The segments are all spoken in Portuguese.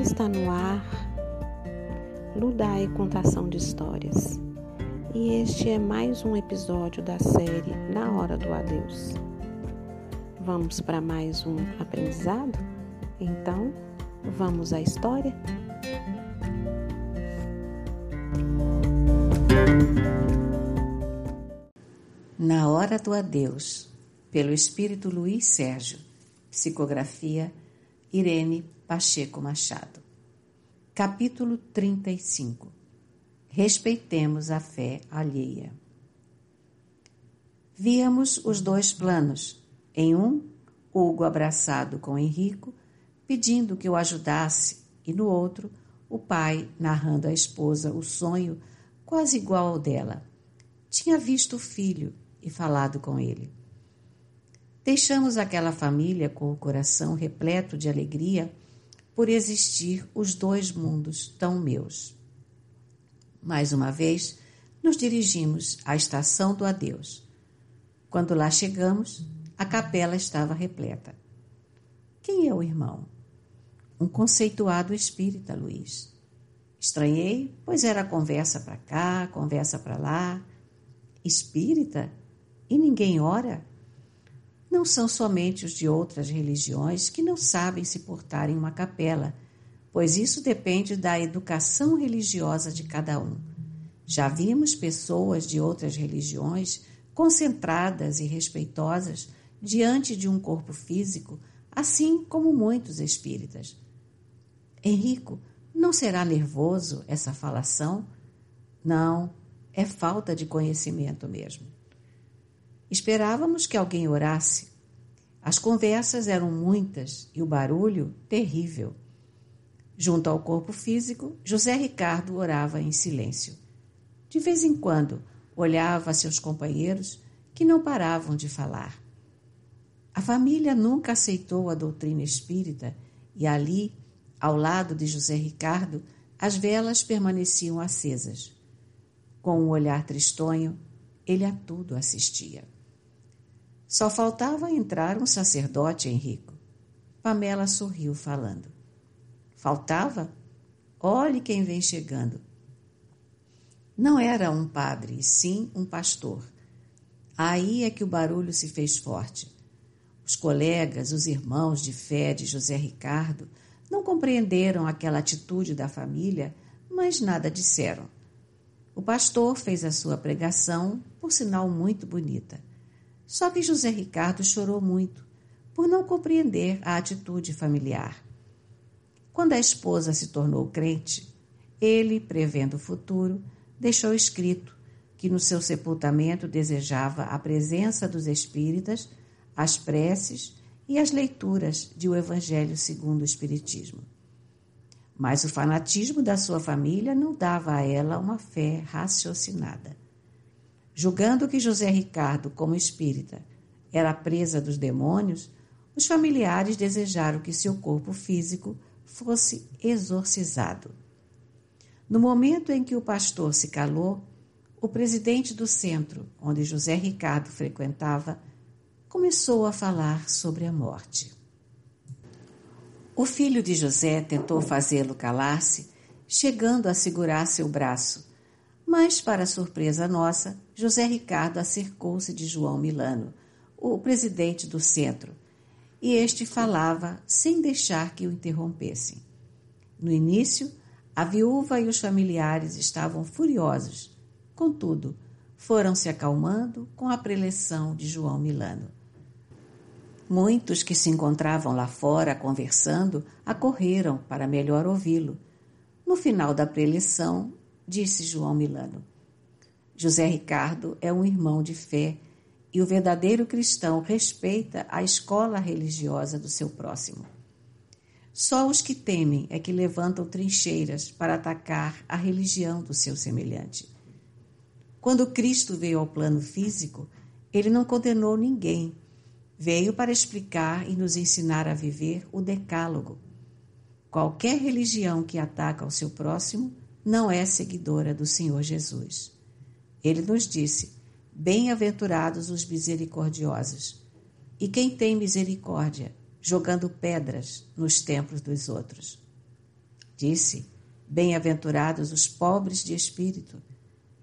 Está no ar Ludai Contação de Histórias. E este é mais um episódio da série Na Hora do Adeus. Vamos para mais um aprendizado? Então, vamos à história? Na Hora do Adeus, pelo Espírito Luiz Sérgio, psicografia Irene Pacheco Machado. Capítulo 35 Respeitemos a fé alheia. Víamos os dois planos. Em um, Hugo abraçado com Henrico, pedindo que o ajudasse, e no outro, o pai narrando à esposa o sonho quase igual ao dela. Tinha visto o filho e falado com ele. Deixamos aquela família com o coração repleto de alegria por existir os dois mundos tão meus. Mais uma vez, nos dirigimos à estação do adeus. Quando lá chegamos, a capela estava repleta. Quem é o irmão? Um conceituado espírita, Luiz. Estranhei, pois era conversa para cá, conversa para lá. Espírita? E ninguém ora? Não são somente os de outras religiões que não sabem se portar em uma capela, pois isso depende da educação religiosa de cada um. Já vimos pessoas de outras religiões concentradas e respeitosas diante de um corpo físico, assim como muitos espíritas. Henrico, não será nervoso essa falação? Não, é falta de conhecimento mesmo. Esperávamos que alguém orasse. As conversas eram muitas e o barulho terrível. Junto ao corpo físico, José Ricardo orava em silêncio. De vez em quando, olhava seus companheiros que não paravam de falar. A família nunca aceitou a doutrina espírita e ali, ao lado de José Ricardo, as velas permaneciam acesas. Com um olhar tristonho, ele a tudo assistia. Só faltava entrar um sacerdote, Henrico. Pamela sorriu, falando. Faltava? Olhe quem vem chegando. Não era um padre, sim um pastor. Aí é que o barulho se fez forte. Os colegas, os irmãos de fé de José Ricardo, não compreenderam aquela atitude da família, mas nada disseram. O pastor fez a sua pregação, por sinal muito bonita. Só que José Ricardo chorou muito por não compreender a atitude familiar. Quando a esposa se tornou crente, ele, prevendo o futuro, deixou escrito que no seu sepultamento desejava a presença dos espíritas, as preces e as leituras de O Evangelho segundo o Espiritismo. Mas o fanatismo da sua família não dava a ela uma fé raciocinada. Julgando que José Ricardo, como espírita, era presa dos demônios, os familiares desejaram que seu corpo físico fosse exorcizado. No momento em que o pastor se calou, o presidente do centro, onde José Ricardo frequentava, começou a falar sobre a morte. O filho de José tentou fazê-lo calar-se, chegando a segurar seu braço, mas, para surpresa nossa, José Ricardo acercou-se de João Milano, o presidente do centro, e este falava sem deixar que o interrompessem. No início, a viúva e os familiares estavam furiosos. Contudo, foram se acalmando com a preleção de João Milano. Muitos que se encontravam lá fora conversando acorreram para melhor ouvi-lo. No final da preleção, disse João Milano. José Ricardo é um irmão de fé e o verdadeiro cristão respeita a escola religiosa do seu próximo. Só os que temem é que levantam trincheiras para atacar a religião do seu semelhante. Quando Cristo veio ao plano físico, ele não condenou ninguém. Veio para explicar e nos ensinar a viver o decálogo. Qualquer religião que ataca o seu próximo não é seguidora do Senhor Jesus. Ele nos disse: Bem-aventurados os misericordiosos. E quem tem misericórdia, jogando pedras nos templos dos outros. Disse: Bem-aventurados os pobres de espírito,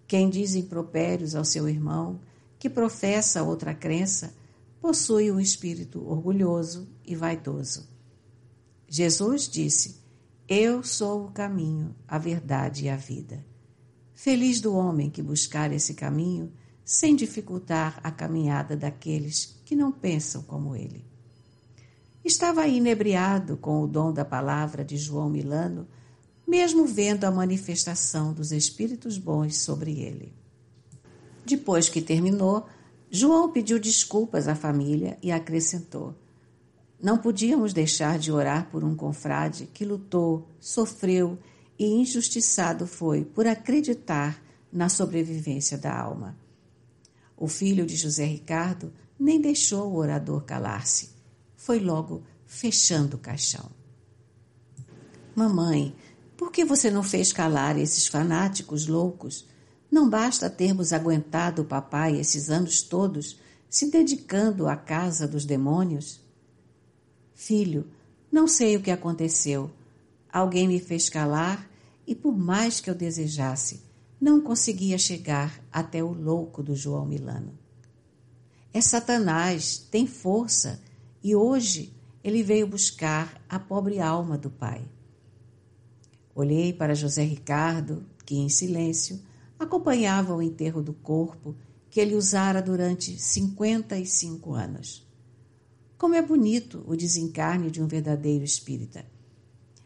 quem diz impropérios ao seu irmão, que professa outra crença, possui um espírito orgulhoso e vaidoso. Jesus disse: Eu sou o caminho, a verdade e a vida. Feliz do homem que buscar esse caminho sem dificultar a caminhada daqueles que não pensam como ele. Estava inebriado com o dom da palavra de João Milano, mesmo vendo a manifestação dos espíritos bons sobre ele. Depois que terminou, João pediu desculpas à família e acrescentou: Não podíamos deixar de orar por um confrade que lutou, sofreu e injustiçado foi por acreditar na sobrevivência da alma. O filho de José Ricardo nem deixou o orador calar-se. Foi logo fechando o caixão. Mamãe, por que você não fez calar esses fanáticos loucos? Não basta termos aguentado o papai esses anos todos se dedicando à casa dos demônios? Filho, não sei o que aconteceu. Alguém me fez calar e, por mais que eu desejasse, não conseguia chegar até o louco do João Milano. É Satanás, tem força, e hoje ele veio buscar a pobre alma do pai. Olhei para José Ricardo, que em silêncio acompanhava o enterro do corpo que ele usara durante 55 anos. Como é bonito o desencarne de um verdadeiro espírita.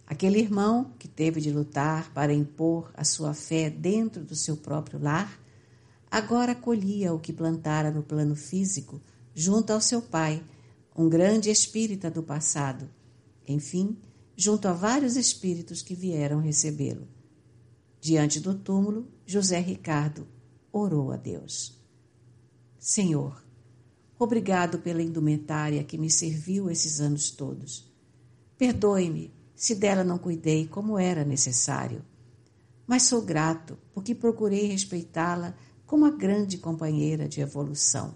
Aquele irmão que teve de lutar para impor a sua fé dentro do seu próprio lar, agora colhia o que plantara no plano físico junto ao seu pai, um grande espírita do passado, enfim, junto a vários espíritos que vieram recebê-lo. Diante do túmulo, José Ricardo orou a Deus. Senhor, obrigado pela indumentária que me serviu esses anos todos. Perdoe-me se dela não cuidei como era necessário. Mas sou grato porque procurei respeitá-la como a grande companheira de evolução.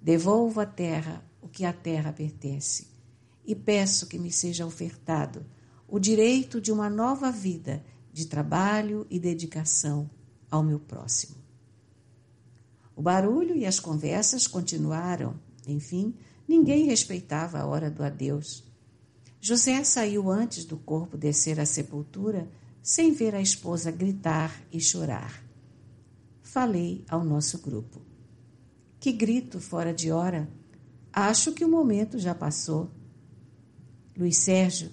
Devolvo à terra o que à terra pertence e peço que me seja ofertado o direito de uma nova vida de trabalho e dedicação ao meu próximo. O barulho e as conversas continuaram. Enfim, ninguém respeitava a hora do adeus. José saiu antes do corpo descer à sepultura, sem ver a esposa gritar e chorar. Falei ao nosso grupo. Que grito fora de hora! Acho que o momento já passou. Luiz Sérgio,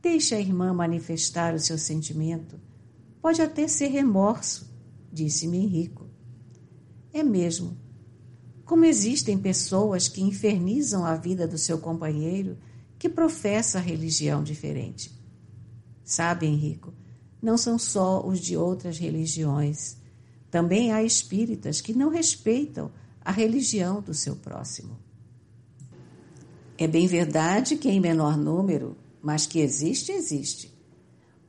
deixe a irmã manifestar o seu sentimento. Pode até ser remorso, disse-me Henrico. É mesmo. Como existem pessoas que infernizam a vida do seu companheiro que professa religião diferente. Sabe, Henrico, não são só os de outras religiões. Também há espíritas que não respeitam a religião do seu próximo. É bem verdade que em menor número, mas que existe, existe.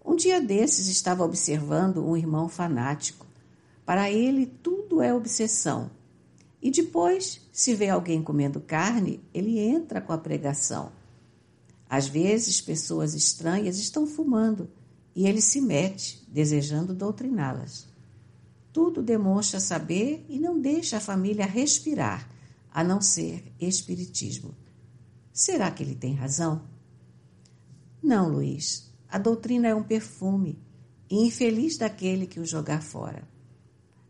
Um dia desses estava observando um irmão fanático. Para ele, tudo é obsessão. E depois, se vê alguém comendo carne, ele entra com a pregação. Às vezes, pessoas estranhas estão fumando e ele se mete, desejando doutriná-las. Tudo demonstra saber e não deixa a família respirar, a não ser espiritismo. Será que ele tem razão? Não, Luiz. A doutrina é um perfume e infeliz daquele que o jogar fora.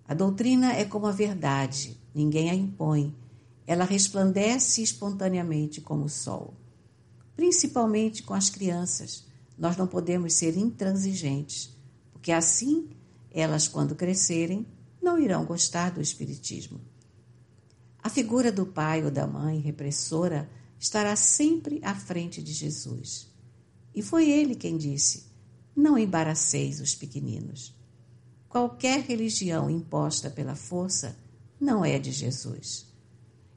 A doutrina é como a verdade, ninguém a impõe. Ela resplandece espontaneamente como o sol principalmente com as crianças. Nós não podemos ser intransigentes, porque assim elas, quando crescerem, não irão gostar do Espiritismo. A figura do pai ou da mãe repressora estará sempre à frente de Jesus. E foi ele quem disse: Não embaraceis os pequeninos. Qualquer religião imposta pela força não é de Jesus.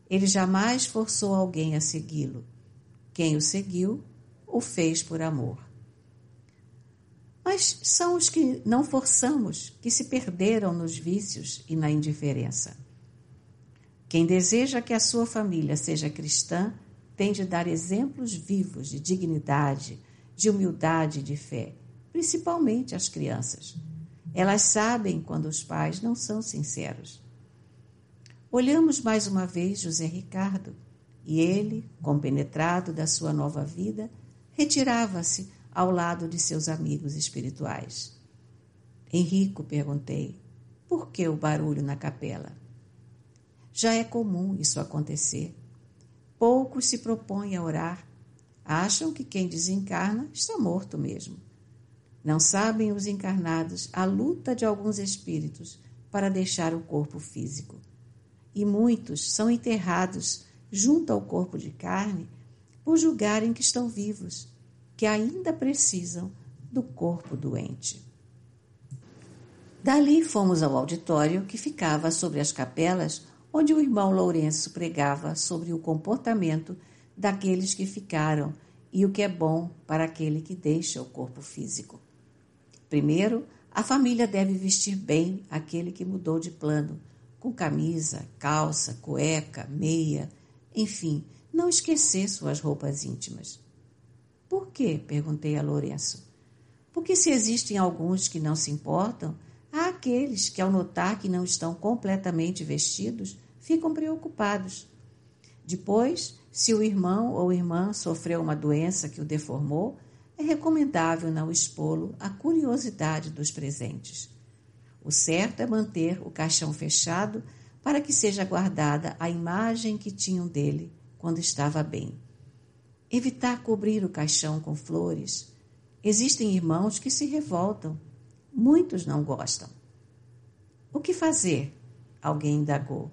Ele jamais forçou alguém a segui-lo quem o seguiu o fez por amor. Mas são os que não forçamos que se perderam nos vícios e na indiferença. Quem deseja que a sua família seja cristã tem de dar exemplos vivos de dignidade, de humildade e de fé, principalmente as crianças. Elas sabem quando os pais não são sinceros. Olhamos mais uma vez José Ricardo e ele, compenetrado da sua nova vida, retirava-se ao lado de seus amigos espirituais. Henrico, perguntei, por que o barulho na capela? Já é comum isso acontecer. Poucos se propõem a orar. Acham que quem desencarna está morto mesmo. Não sabem os encarnados a luta de alguns espíritos para deixar o corpo físico. E muitos são enterrados junto ao corpo de carne por julgarem que estão vivos, que ainda precisam do corpo doente. Dali fomos ao auditório que ficava sobre as capelas onde o irmão Lourenço pregava sobre o comportamento daqueles que ficaram e o que é bom para aquele que deixa o corpo físico. Primeiro, a família deve vestir bem aquele que mudou de plano, com camisa, calça, cueca, meia, enfim, não esquecer suas roupas íntimas. Por quê? perguntei a Lourenço. Porque se existem alguns que não se importam, há aqueles que, ao notar que não estão completamente vestidos, ficam preocupados. Depois, se o irmão ou irmã sofreu uma doença que o deformou, é recomendável não expô-lo à curiosidade dos presentes. O certo é manter o caixão fechado para que seja guardada a imagem que tinham dele quando estava bem. Evitar cobrir o caixão com flores. Existem irmãos que se revoltam. Muitos não gostam. O que fazer? Alguém indagou.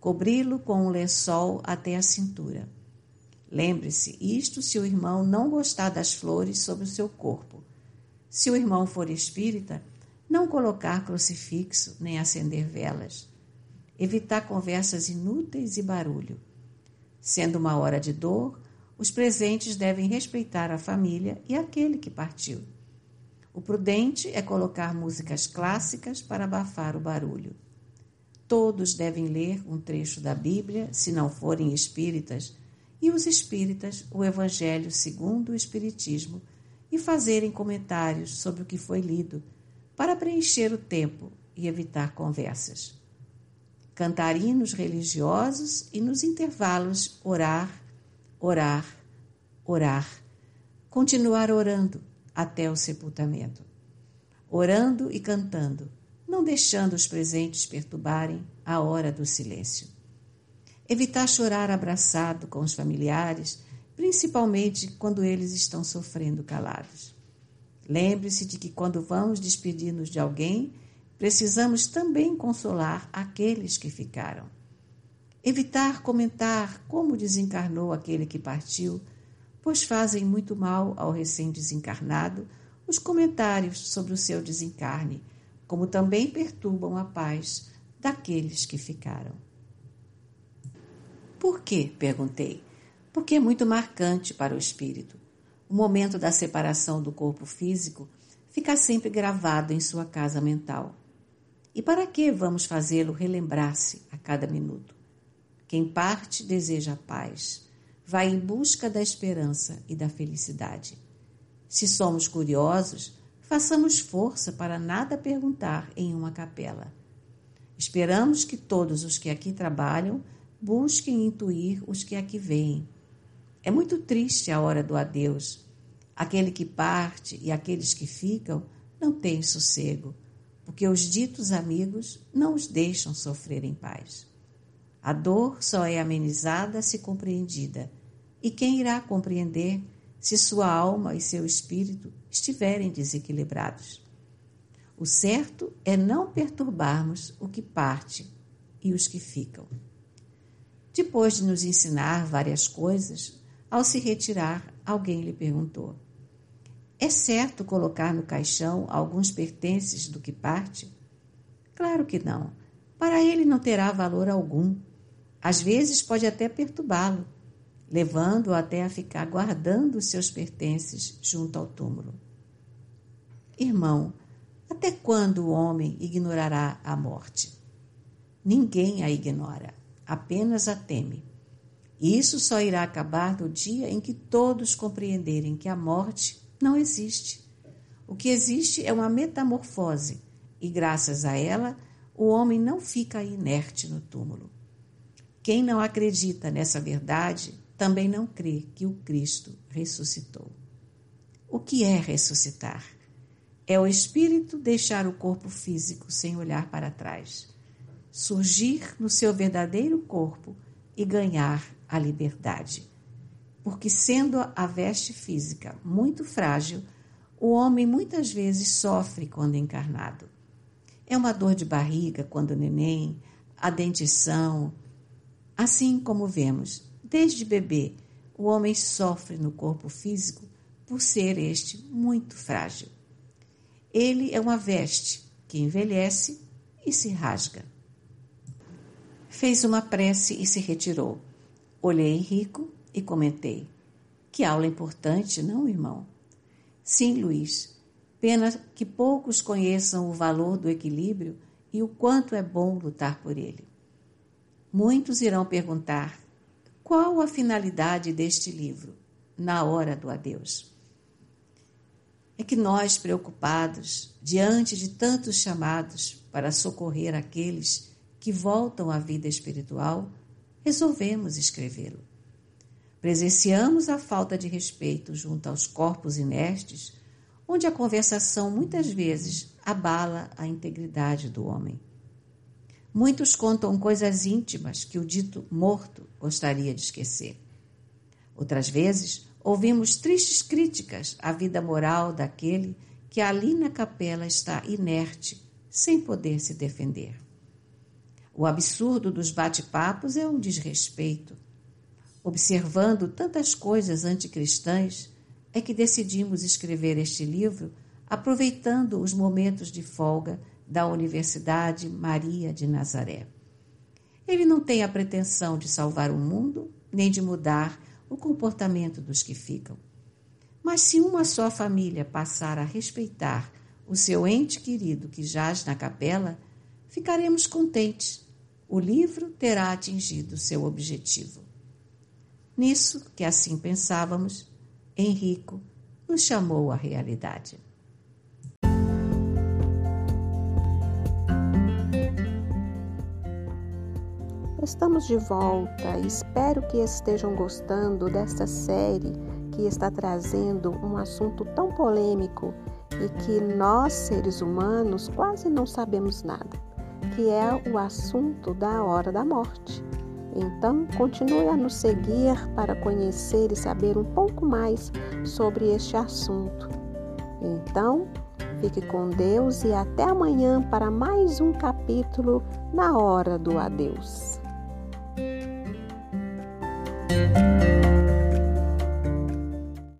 Cobri-lo com um lençol até a cintura. Lembre-se, isto se o irmão não gostar das flores sobre o seu corpo. Se o irmão for espírita, não colocar crucifixo nem acender velas. Evitar conversas inúteis e barulho. Sendo uma hora de dor, os presentes devem respeitar a família e aquele que partiu. O prudente é colocar músicas clássicas para abafar o barulho. Todos devem ler um trecho da Bíblia, se não forem espíritas e os espíritas o Evangelho segundo o Espiritismo e fazerem comentários sobre o que foi lido, para preencher o tempo e evitar conversas. Cantar hinos religiosos e nos intervalos orar, orar, orar. Continuar orando até o sepultamento. Orando e cantando, não deixando os presentes perturbarem a hora do silêncio. Evitar chorar abraçado com os familiares, principalmente quando eles estão sofrendo calados. Lembre-se de que quando vamos despedir-nos de alguém, precisamos também consolar aqueles que ficaram. Evitar comentar como desencarnou aquele que partiu, pois fazem muito mal ao recém-desencarnado os comentários sobre o seu desencarne, como também perturbam a paz daqueles que ficaram. Por quê? perguntei. Porque é muito marcante para o espírito. O momento da separação do corpo físico fica sempre gravado em sua casa mental. E para que vamos fazê-lo relembrar-se a cada minuto? Quem parte deseja paz, vai em busca da esperança e da felicidade. Se somos curiosos, façamos força para nada perguntar em uma capela. Esperamos que todos os que aqui trabalham busquem intuir os que aqui vêm. É muito triste a hora do adeus. Aquele que parte e aqueles que ficam não têm sossego, porque os ditos amigos não os deixam sofrer em paz. A dor só é amenizada se compreendida, e quem irá compreender se sua alma e seu espírito estiverem desequilibrados? O certo é não perturbarmos o que parte e os que ficam. Depois de nos ensinar várias coisas, ao se retirar, alguém lhe perguntou: É certo colocar no caixão alguns pertences do que parte? Claro que não. Para ele não terá valor algum. Às vezes pode até perturbá-lo, levando-o até a ficar guardando os seus pertences junto ao túmulo. Irmão, até quando o homem ignorará a morte? Ninguém a ignora apenas a teme. Isso só irá acabar no dia em que todos compreenderem que a morte não existe. O que existe é uma metamorfose, e graças a ela, o homem não fica inerte no túmulo. Quem não acredita nessa verdade também não crê que o Cristo ressuscitou. O que é ressuscitar? É o espírito deixar o corpo físico sem olhar para trás, surgir no seu verdadeiro corpo e ganhar a liberdade. Porque, sendo a veste física muito frágil, o homem muitas vezes sofre quando encarnado. É uma dor de barriga quando neném, a dentição. Assim como vemos, desde bebê, o homem sofre no corpo físico por ser este muito frágil. Ele é uma veste que envelhece e se rasga. Fez uma prece e se retirou. Olhei Henrico e comentei: Que aula importante, não, irmão? Sim, Luiz. Pena que poucos conheçam o valor do equilíbrio e o quanto é bom lutar por ele. Muitos irão perguntar: qual a finalidade deste livro, na hora do adeus? É que nós, preocupados, diante de tantos chamados para socorrer aqueles que voltam à vida espiritual, resolvemos escrevê-lo. Presenciamos a falta de respeito junto aos corpos inertes, onde a conversação muitas vezes abala a integridade do homem. Muitos contam coisas íntimas que o dito morto gostaria de esquecer. Outras vezes, ouvimos tristes críticas à vida moral daquele que ali na capela está inerte, sem poder se defender. O absurdo dos bate-papos é um desrespeito. Observando tantas coisas anticristãs, é que decidimos escrever este livro aproveitando os momentos de folga da Universidade Maria de Nazaré. Ele não tem a pretensão de salvar o mundo, nem de mudar o comportamento dos que ficam. Mas se uma só família passar a respeitar o seu ente querido que jaz na capela, ficaremos contentes o livro terá atingido seu objetivo. Nisso, que assim pensávamos, Henrico nos chamou à realidade. Estamos de volta e espero que estejam gostando desta série que está trazendo um assunto tão polêmico e que nós, seres humanos, quase não sabemos nada que é o assunto da hora da morte. Então, continue a nos seguir para conhecer e saber um pouco mais sobre este assunto. Então, fique com Deus e até amanhã para mais um capítulo na hora do adeus.